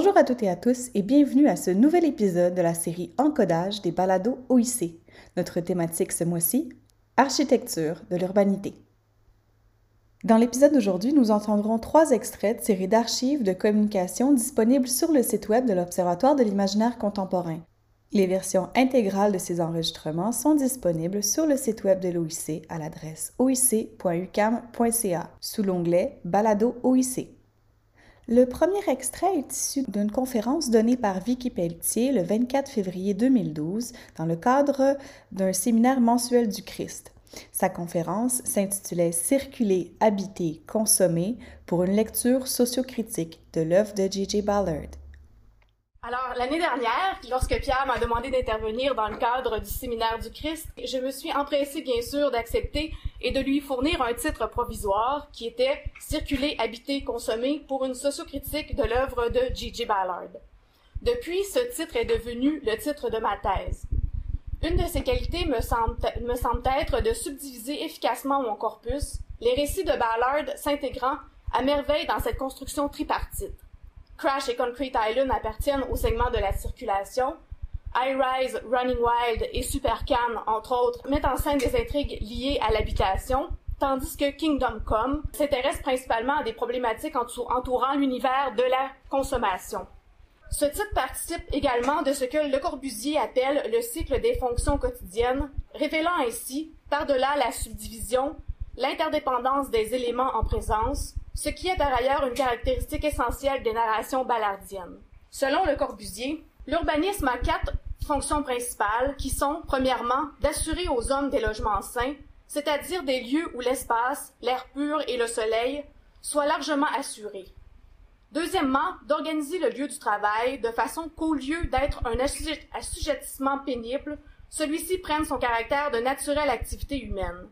Bonjour à toutes et à tous et bienvenue à ce nouvel épisode de la série Encodage des balados OIC. Notre thématique ce mois-ci, Architecture de l'urbanité. Dans l'épisode d'aujourd'hui, nous entendrons trois extraits de séries d'archives de communication disponibles sur le site web de l'Observatoire de l'imaginaire contemporain. Les versions intégrales de ces enregistrements sont disponibles sur le site web de l'OIC à l'adresse oic.ucam.ca sous l'onglet Balado OIC. Le premier extrait est issu d'une conférence donnée par Vicky Pelletier le 24 février 2012 dans le cadre d'un séminaire mensuel du Christ. Sa conférence s'intitulait Circuler, habiter, consommer pour une lecture sociocritique de l'œuvre de J.J. Ballard. Alors, l'année dernière, lorsque Pierre m'a demandé d'intervenir dans le cadre du séminaire du Christ, je me suis empressée, bien sûr, d'accepter et de lui fournir un titre provisoire qui était Circuler, habiter, consommer pour une sociocritique de l'œuvre de J.J. Ballard. Depuis, ce titre est devenu le titre de ma thèse. Une de ses qualités me semble, me semble être de subdiviser efficacement mon corpus, les récits de Ballard s'intégrant à merveille dans cette construction tripartite. Crash et Concrete Island appartiennent au segment de la circulation. High Rise, Running Wild et Supercan, entre autres, mettent en scène des intrigues liées à l'habitation, tandis que Kingdom Come s'intéresse principalement à des problématiques entourant l'univers de la consommation. Ce titre participe également de ce que Le Corbusier appelle le cycle des fonctions quotidiennes, révélant ainsi, par-delà la subdivision, l'interdépendance des éléments en présence, ce qui est par ailleurs une caractéristique essentielle des narrations ballardiennes. Selon Le Corbusier, l'urbanisme a quatre fonctions principales qui sont, premièrement, d'assurer aux hommes des logements sains, c'est-à-dire des lieux où l'espace, l'air pur et le soleil soient largement assurés. Deuxièmement, d'organiser le lieu du travail de façon qu'au lieu d'être un assujettissement pénible, celui-ci prenne son caractère de naturelle activité humaine.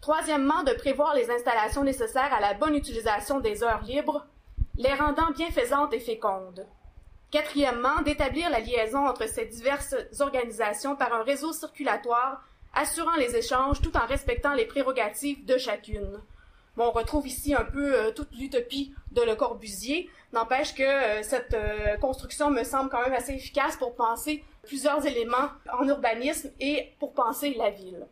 Troisièmement, de prévoir les installations nécessaires à la bonne utilisation des heures libres, les rendant bienfaisantes et fécondes. Quatrièmement, d'établir la liaison entre ces diverses organisations par un réseau circulatoire assurant les échanges tout en respectant les prérogatives de chacune. Bon, on retrouve ici un peu euh, toute l'utopie de Le Corbusier. N'empêche que euh, cette euh, construction me semble quand même assez efficace pour penser plusieurs éléments en urbanisme et pour penser la ville.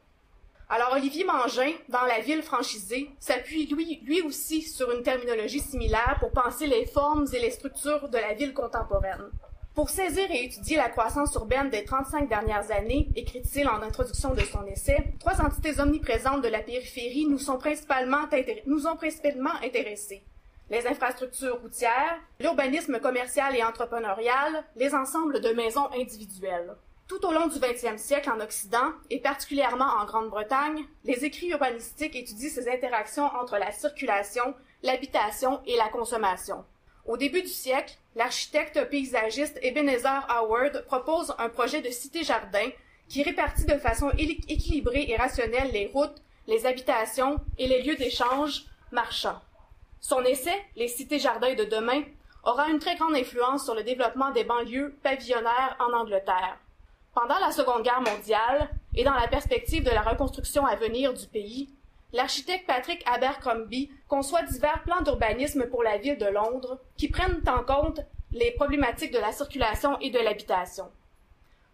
Alors Olivier Mangin, dans La ville franchisée, s'appuie lui, aussi sur une terminologie similaire pour penser les formes et les structures de la ville contemporaine. Pour saisir et étudier la croissance urbaine des 35 dernières années, écrit-il en introduction de son essai, trois entités omniprésentes de la périphérie nous, sont principalement nous ont principalement intéressés. Les infrastructures routières, l'urbanisme commercial et entrepreneurial, les ensembles de maisons individuelles. Tout au long du 20e siècle en Occident, et particulièrement en Grande-Bretagne, les écrits urbanistiques étudient ces interactions entre la circulation, l'habitation et la consommation. Au début du siècle, l'architecte paysagiste Ebenezer Howard propose un projet de cité-jardin qui répartit de façon équilibrée et rationnelle les routes, les habitations et les lieux d'échange marchands. Son essai, Les cités-jardins de demain, aura une très grande influence sur le développement des banlieues pavillonnaires en Angleterre. Pendant la Seconde Guerre mondiale, et dans la perspective de la reconstruction à venir du pays, l'architecte Patrick Abercrombie conçoit divers plans d'urbanisme pour la ville de Londres qui prennent en compte les problématiques de la circulation et de l'habitation.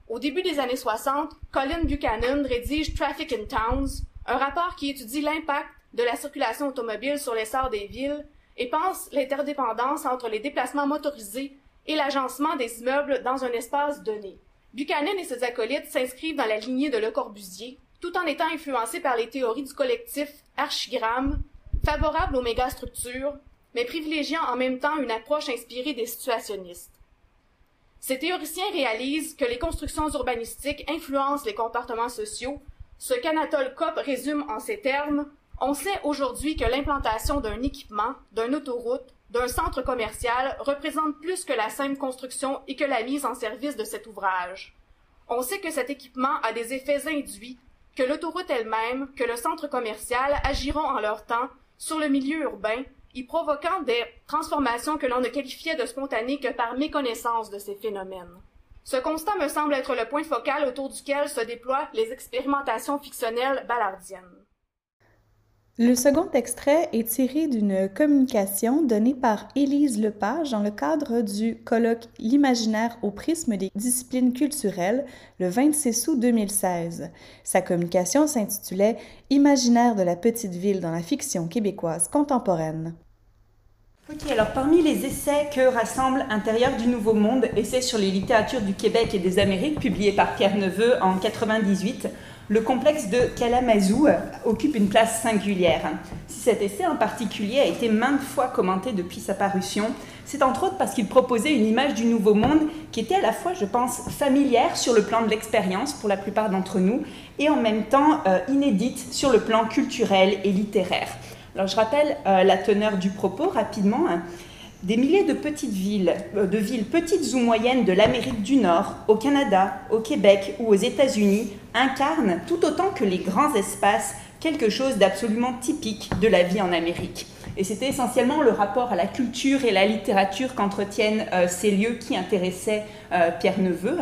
Au début des années 60, Colin Buchanan rédige Traffic in Towns, un rapport qui étudie l'impact de la circulation automobile sur l'essor des villes et pense l'interdépendance entre les déplacements motorisés et l'agencement des immeubles dans un espace donné. Buchanan et ses acolytes s'inscrivent dans la lignée de Le Corbusier, tout en étant influencés par les théories du collectif archigramme, favorable aux mégastructures, mais privilégiant en même temps une approche inspirée des situationnistes. Ces théoriciens réalisent que les constructions urbanistiques influencent les comportements sociaux, ce qu'Anatole Kopp résume en ces termes On sait aujourd'hui que l'implantation d'un équipement, d'une autoroute, d'un centre commercial représente plus que la simple construction et que la mise en service de cet ouvrage. On sait que cet équipement a des effets induits, que l'autoroute elle-même, que le centre commercial agiront en leur temps sur le milieu urbain, y provoquant des transformations que l'on ne qualifiait de spontanées que par méconnaissance de ces phénomènes. Ce constat me semble être le point focal autour duquel se déploient les expérimentations fictionnelles ballardiennes. Le second extrait est tiré d'une communication donnée par Élise Lepage dans le cadre du colloque L'imaginaire au prisme des disciplines culturelles le 26 août 2016. Sa communication s'intitulait Imaginaire de la petite ville dans la fiction québécoise contemporaine. Ok, alors parmi les essais que rassemble Intérieur du Nouveau Monde, essais sur les littératures du Québec et des Amériques, publié par Pierre Neveu en 98, le complexe de Kalamazoo occupe une place singulière. Si cet essai en particulier a été maintes fois commenté depuis sa parution, c'est entre autres parce qu'il proposait une image du Nouveau Monde qui était à la fois, je pense, familière sur le plan de l'expérience pour la plupart d'entre nous, et en même temps euh, inédite sur le plan culturel et littéraire. Alors je rappelle euh, la teneur du propos rapidement. Des milliers de petites villes, euh, de villes petites ou moyennes de l'Amérique du Nord, au Canada, au Québec ou aux États-Unis incarnent tout autant que les grands espaces quelque chose d'absolument typique de la vie en Amérique. Et c'était essentiellement le rapport à la culture et la littérature qu'entretiennent euh, ces lieux qui intéressaient euh, Pierre Neveu.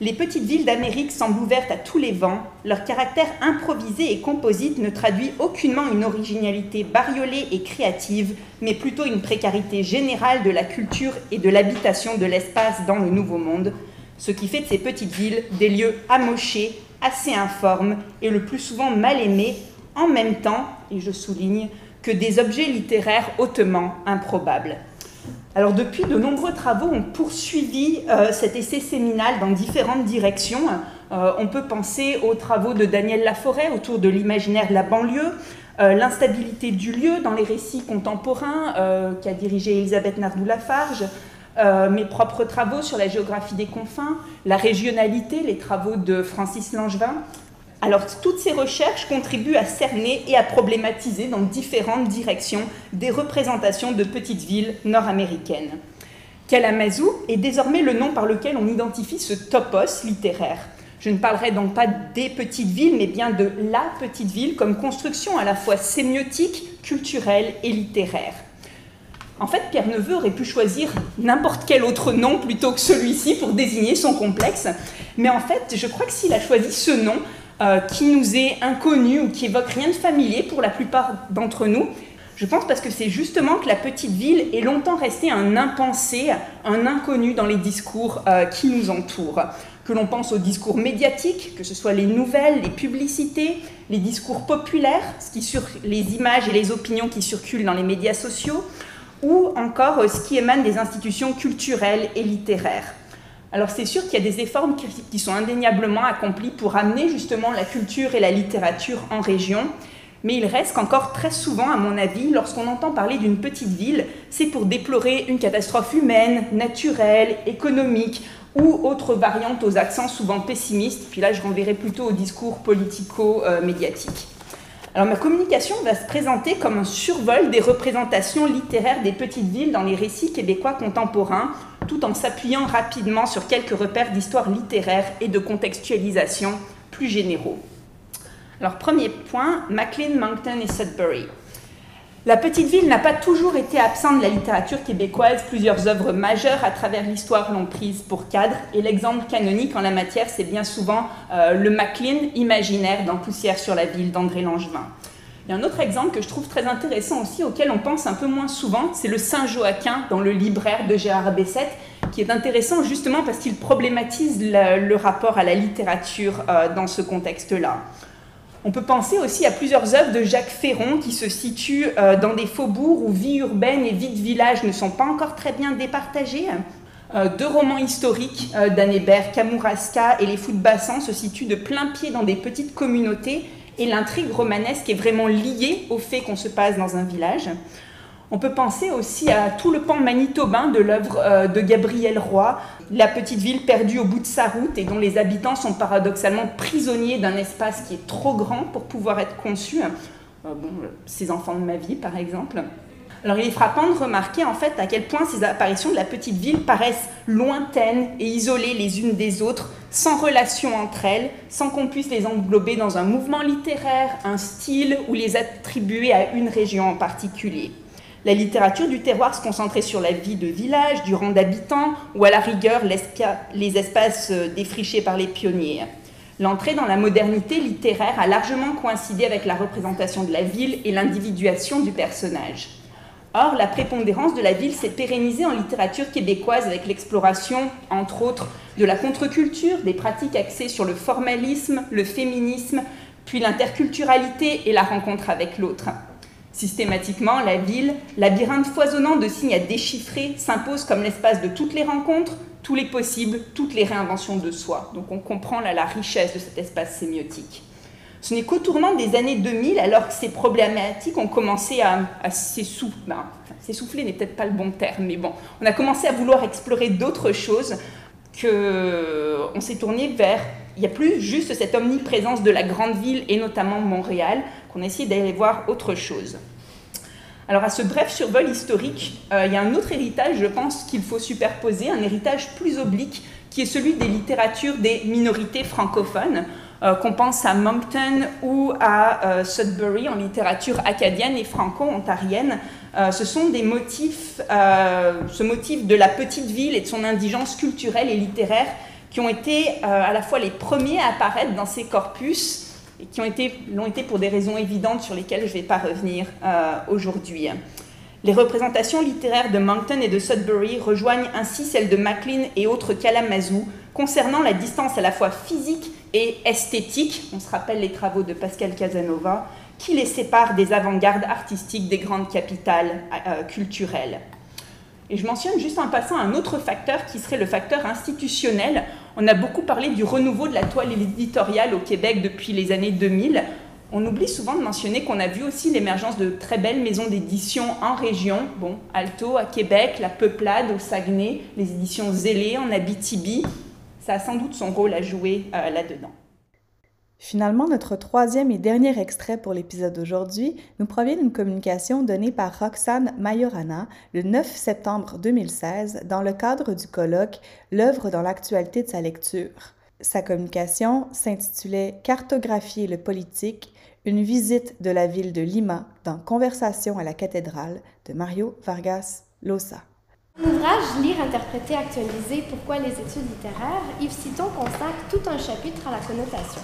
Les petites villes d'Amérique semblent ouvertes à tous les vents. Leur caractère improvisé et composite ne traduit aucunement une originalité bariolée et créative, mais plutôt une précarité générale de la culture et de l'habitation de l'espace dans le Nouveau Monde, ce qui fait de ces petites villes des lieux amochés, assez informes et le plus souvent mal aimés, en même temps, et je souligne, que des objets littéraires hautement improbables. Alors depuis, de nombreux travaux ont poursuivi euh, cet essai séminal dans différentes directions. Euh, on peut penser aux travaux de Daniel Laforêt autour de l'imaginaire de la banlieue, euh, l'instabilité du lieu dans les récits contemporains qu'a dirigé Elisabeth Nardou-Lafarge, mes propres travaux sur la géographie des confins, la régionalité, les travaux de Francis Langevin, alors toutes ces recherches contribuent à cerner et à problématiser dans différentes directions des représentations de petites villes nord-américaines. Kalamazoo est désormais le nom par lequel on identifie ce topos littéraire. Je ne parlerai donc pas des petites villes, mais bien de la petite ville comme construction à la fois sémiotique, culturelle et littéraire. En fait, Pierre Neveu aurait pu choisir n'importe quel autre nom plutôt que celui-ci pour désigner son complexe, mais en fait, je crois que s'il a choisi ce nom, euh, qui nous est inconnu ou qui évoque rien de familier pour la plupart d'entre nous. Je pense parce que c'est justement que la petite ville est longtemps restée un impensé, un inconnu dans les discours euh, qui nous entourent. Que l'on pense aux discours médiatiques, que ce soit les nouvelles, les publicités, les discours populaires, ce qui sur les images et les opinions qui circulent dans les médias sociaux, ou encore euh, ce qui émane des institutions culturelles et littéraires. Alors c'est sûr qu'il y a des efforts qui sont indéniablement accomplis pour amener justement la culture et la littérature en région, mais il reste qu'encore très souvent, à mon avis, lorsqu'on entend parler d'une petite ville, c'est pour déplorer une catastrophe humaine, naturelle, économique ou autre variante aux accents souvent pessimistes. Puis là, je renverrai plutôt au discours politico-médiatique. Alors ma communication va se présenter comme un survol des représentations littéraires des petites villes dans les récits québécois contemporains, tout en s'appuyant rapidement sur quelques repères d'histoire littéraire et de contextualisation plus généraux. Alors premier point, Maclean, Moncton et Sudbury. La petite ville n'a pas toujours été absente de la littérature québécoise. Plusieurs œuvres majeures à travers l'histoire l'ont prise pour cadre. Et l'exemple canonique en la matière, c'est bien souvent euh, le Maclean imaginaire dans Poussière sur la ville d'André Langevin. Il y a un autre exemple que je trouve très intéressant aussi, auquel on pense un peu moins souvent, c'est le Saint-Joaquin dans le libraire de Gérard Bessette, qui est intéressant justement parce qu'il problématise le, rapport à la littérature euh, dans ce contexte-là. On peut penser aussi à plusieurs œuvres de Jacques Ferron qui se situent euh, dans des faubourgs où vie urbaine et vie de village ne sont pas encore très bien départagées. Euh, deux romans historiques d'Anne Hébert, Kamouraska et Les Fous de Bassan se situent de plein pied dans des petites communautés et l'intrigue romanesque est vraiment liée au fait qu'on se passe dans un village. On peut penser aussi à tout le pan manitobain de l'œuvre euh, de Gabriel Roy, la petite ville perdue au bout de sa route et dont les habitants sont paradoxalement prisonniers d'un espace qui est trop grand pour pouvoir être conçu. Euh, bon, ces enfants de ma vie, par exemple. Alors il est frappant de remarquer en fait à quel point ces apparitions de la petite ville paraissent lointaines et isolées les unes des autres, sans relation entre elles, sans qu'on puisse les englober dans un mouvement littéraire, un style ou les attribuer à une région en particulier. La littérature du terroir se concentrait sur la vie de village, du rang d'habitants ou à la rigueur les espaces euh, défrichés par les pionniers. L'entrée dans la modernité littéraire a largement coïncidé avec la représentation de la ville et l'individuation du personnage. Or, la prépondérance de la ville s'est pérennisée en littérature québécoise avec l'exploration, entre autres, de la contre-culture, des pratiques axées sur le formalisme, le féminisme, puis l'interculturalité et la rencontre avec l'autre. Systématiquement, la ville, labyrinthe foisonnant de signes à déchiffrer, s'impose comme l'espace de toutes les rencontres, tous les possibles, toutes les réinventions de soi. Donc on comprend la richesse de cet espace sémiotique. Ce n'est qu'au tournant des années 2000, alors que ces problématiques ont commencé à, s'essouffler, ben, s'essouffler n'est peut-être pas le bon terme, mais bon, on a commencé à vouloir explorer d'autres choses, qu'on s'est tourné vers, il n'y a plus juste cette omniprésence de la grande ville et notamment Montréal, qu'on a essayé d'aller voir autre chose. Alors à ce bref survol historique, euh, il y a un autre héritage, je pense, qu'il faut superposer, un héritage plus oblique, qui est celui des littératures des minorités francophones. Euh, qu'on pense à Moncton ou à euh, Sudbury en littérature acadienne et franco-ontarienne. Euh, ce sont des motifs, ce motif de la petite ville et de son indigence culturelle et littéraire qui ont été à la fois les premiers à apparaître dans ces corpus et qui ont été, l'ont été pour des raisons évidentes sur lesquelles je ne vais pas revenir aujourd'hui. Les représentations littéraires de Moncton et de Sudbury rejoignent ainsi celles de Maclean et autres Kalamazoo concernant la distance à la fois physique et esthétique, on se rappelle les travaux de Pascal Casanova, qui les séparent des avant-gardes artistiques des grandes capitales euh, culturelles. Et je mentionne juste en passant un autre facteur qui serait le facteur institutionnel. On a beaucoup parlé du renouveau de la toile éditoriale au Québec depuis les années 2000. On oublie souvent de mentionner qu'on a vu aussi l'émergence de très belles maisons d'édition en région. Bon, Alto à Québec, La Peuplade au Saguenay, les éditions Zélé en Abitibi, ça a sans doute son rôle à jouer euh, là-dedans. Finalement, notre troisième et dernier extrait pour l'épisode d'aujourd'hui nous provient d'une communication donnée par Roxane Majorana le 9 septembre 2016 dans le cadre du colloque L'œuvre dans l'actualité de sa lecture. Sa communication s'intitulait Cartographier le politique, une visite de la ville de Lima dans Conversation à la cathédrale de Mario Vargas Llosa. Ouvrage Lire, interpréter, actualiser, pourquoi les études littéraires, Yves Citon consacre tout un chapitre à la connotation.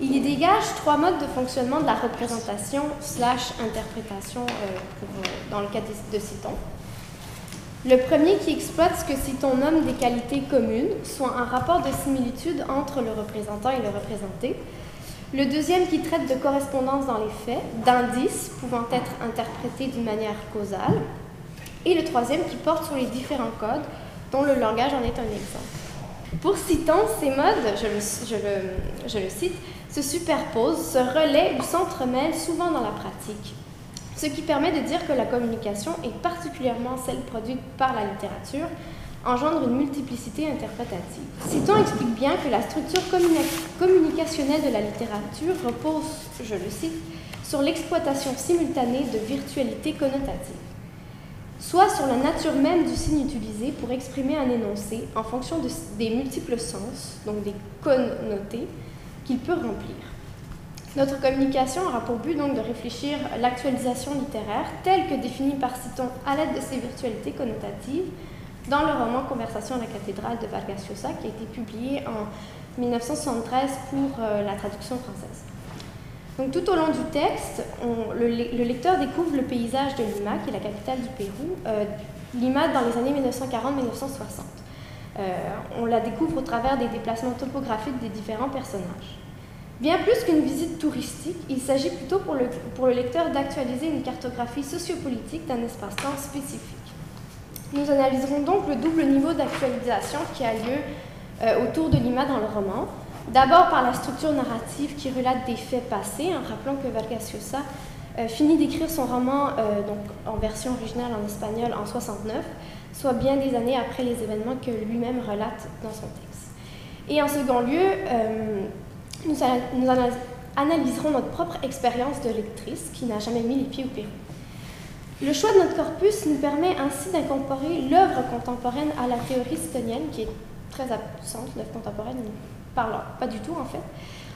Il y dégage trois modes de fonctionnement de la représentation slash interprétation euh, euh, dans le cas de Citon. Le premier qui exploite ce que Citon nomme des qualités communes, soit un rapport de similitude entre le représentant et le représenté. Le deuxième qui traite de correspondance dans les faits, d'indices pouvant être interprétés d'une manière causale, et le troisième qui porte sur les différents codes, dont le langage en est un exemple. Pour Citon, ces modes, je le, cite, se superposent, se relaient ou s'entremêlent souvent dans la pratique, ce qui permet de dire que la communication, et particulièrement celle produite par la littérature, engendre une multiplicité interprétative. Citon explique bien que la structure communicationnelle de la littérature repose, je le cite, sur l'exploitation simultanée de virtualités connotatives soit sur la nature même du signe utilisé pour exprimer un énoncé en fonction des multiples sens, donc des connotés, qu'il peut remplir. Notre communication aura pour but donc de réfléchir l'actualisation littéraire telle que définie par Citon à l'aide de ces virtualités connotatives dans le roman Conversation à la cathédrale de Vargas qui a été publié en 1973 pour euh, la traduction française. Tout au long du texte, le, lecteur découvre le paysage de Lima, qui est la capitale du Pérou, euh, Lima dans les années 1940-1960. Euh, on la découvre au travers des déplacements topographiques des différents personnages. Bien plus qu'une visite touristique, il s'agit plutôt pour le, pour le lecteur d'actualiser une cartographie sociopolitique d'un espace-temps spécifique. Nous analyserons donc le double niveau d'actualisation qui a lieu euh, autour de Lima dans le roman, D'abord par la structure narrative qui relate des faits passés, en rappelant que Vargas euh, finit d'écrire son roman euh, donc, en version originale en espagnol en 69, soit bien des années après les événements que lui-même relate dans son texte. Et en second lieu, euh, nous, analyserons notre propre expérience de lectrice qui n'a jamais mis les pieds au Pérou. Le choix de notre corpus nous permet ainsi d'incorporer l'œuvre contemporaine à la théorie stonienne, qui est très absente, l'œuvre contemporaine, parle pas du tout en fait,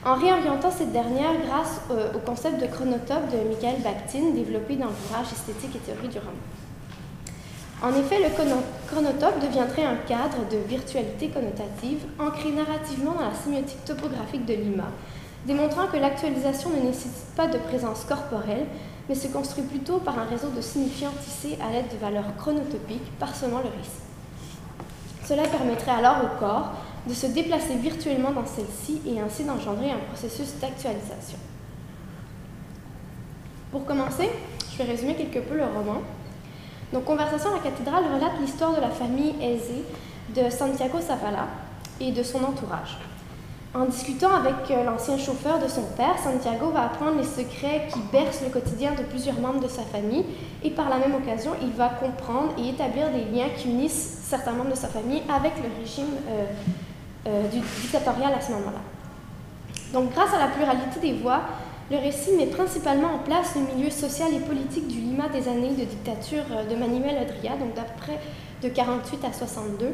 en réorientant cette dernière grâce au concept de chronotope de Michael Bakhtin, développé dans l'ouvrage Esthétique et théorie du roman. En effet, le chronotope deviendrait un cadre de virtualité connotative ancré narrativement dans la sémiotique topographique de Lima, démontrant que l'actualisation ne nécessite pas de présence corporelle, mais se construit plutôt par un réseau de signifiants tissés à l'aide de valeurs chronotopiques parsemant le récit. Cela permettrait alors au corps de se déplacer virtuellement dans celle-ci et ainsi d'engendrer un processus d'actualisation. Pour commencer, je vais résumer quelque peu le roman. Donc, Conversation à la cathédrale relate l'histoire de la famille aisée de Santiago Zavala et de son entourage. En discutant avec euh, l'ancien chauffeur de son père, Santiago va apprendre les secrets qui bercent le quotidien de plusieurs membres de sa famille et par la même occasion, il va comprendre et établir des liens qui unissent certains membres de sa famille avec le régime euh, du dictatorial à ce moment-là. Donc grâce à la pluralité des voix, le récit met principalement en place le milieu social et politique du Lima des années de dictature de Manuel Adria, donc d'après de 48 à 62,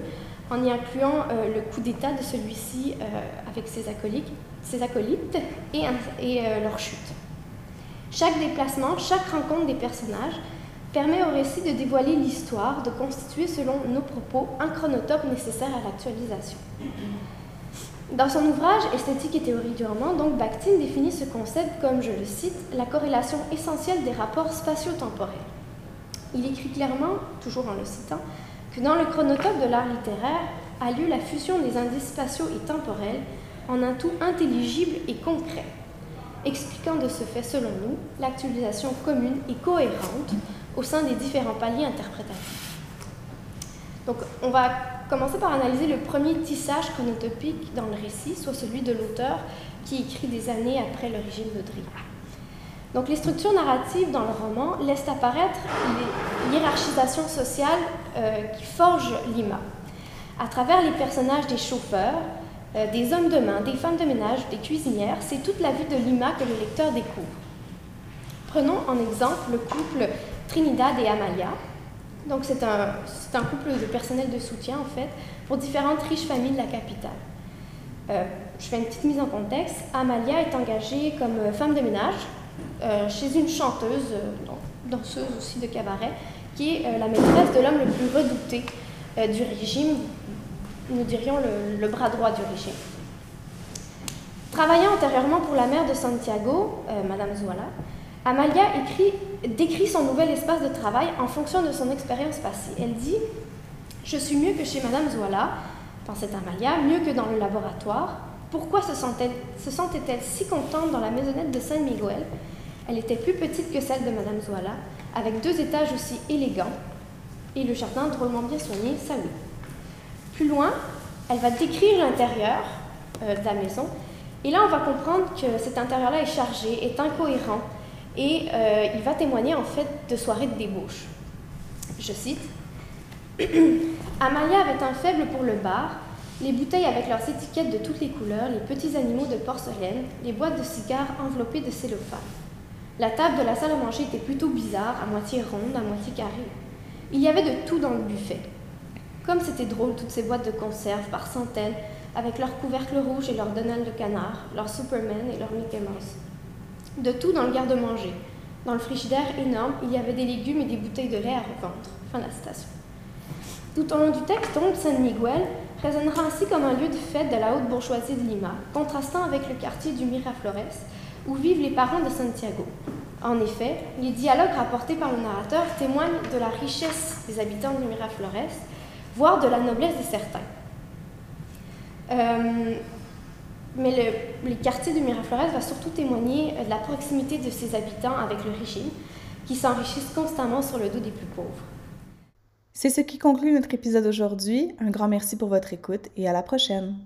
en y incluant euh, le coup d'État de celui-ci euh, avec ses acolytes, ses acolytes et, euh, leur chute. Chaque déplacement, chaque rencontre des personnages permet au récit de dévoiler l'histoire, de constituer selon nos propos un chronotope nécessaire à l'actualisation. Dans son ouvrage Esthétique et théorie du roman, donc Bakhtin définit ce concept comme, je le cite, la corrélation essentielle des rapports spatio-temporels. Il écrit clairement, toujours en le citant, que dans le chronotope de l'art littéraire a lieu la fusion des indices spatiaux et temporels en un tout intelligible et concret, expliquant de ce fait, selon nous, l'actualisation commune et cohérente au sein des différents paliers interprétatifs. Donc, on va commencer par analyser le premier tissage chronotopique dans le récit, soit celui de l'auteur qui écrit des années après l'origine de Drie. Donc les structures narratives dans le roman laissent apparaître l'hierarchisation sociale euh, qui forge Lima. À travers les personnages des chauffeurs, euh, des hommes de main, des femmes de ménage, des cuisinières, c'est toute la vie de Lima que le lecteur découvre. Prenons en exemple le couple Trinidad et Amalia. Donc c'est un, un, couple de personnel de soutien en fait pour différentes riches familles de la capitale. Euh, je fais une petite mise en contexte. Amalia est engagée comme femme de ménage euh, chez une chanteuse, euh, danseuse aussi de cabaret, qui est euh, la maîtresse de l'homme le plus redouté du régime, nous dirions le, bras droit du régime. Travaillant antérieurement pour la mère de Santiago, Madame Zoala, Amalia écrit, décrit son nouvel espace de travail en fonction de son expérience passée. Elle dit Je suis mieux que chez Madame Zoala, pensait Amalia, mieux que dans le laboratoire. Pourquoi se sentait-elle si contente dans la maisonnette de San Miguel elle était plus petite que celle de Madame Zoala, avec deux étages aussi élégants et le jardin drôlement bien soigné, oui. Plus loin, elle va décrire l'intérieur euh, de la maison, et là on va comprendre que cet intérieur-là est chargé, est incohérent, et euh, il va témoigner en fait de soirées de débauche. Je cite Amalia avait un faible pour le bar, les bouteilles avec leurs étiquettes de toutes les couleurs, les petits animaux de porcelaine, les boîtes de cigares enveloppées de cellophane. La table de la salle à manger était plutôt bizarre, à moitié ronde, à moitié carrée. Il y avait de tout dans le buffet. Comme c'était drôle, toutes ces boîtes de conserve par centaines, avec leurs couvercles rouges et leurs Donald de canard, leurs Superman et leurs Mickey Mouse. De tout dans le garde-manger. Dans le frigidaire énorme, il y avait des légumes et des bouteilles de lait à revendre. Fin de la citation. Tout au long du texte, donc, San Miguel résonnera ainsi comme un lieu de fête de la haute bourgeoisie de Lima, contrastant avec le quartier du Miraflores, où vivent les parents de Santiago. En effet, les dialogues rapportés par le narrateur témoignent de la richesse des habitants de Miraflores, voire de la noblesse de certains. Euh, mais les quartiers de Miraflores va surtout témoigner de la proximité de ses habitants avec le régime, qui s'enrichissent constamment sur le dos des plus pauvres. C'est ce qui conclut notre épisode aujourd'hui. Un grand merci pour votre écoute et à la prochaine.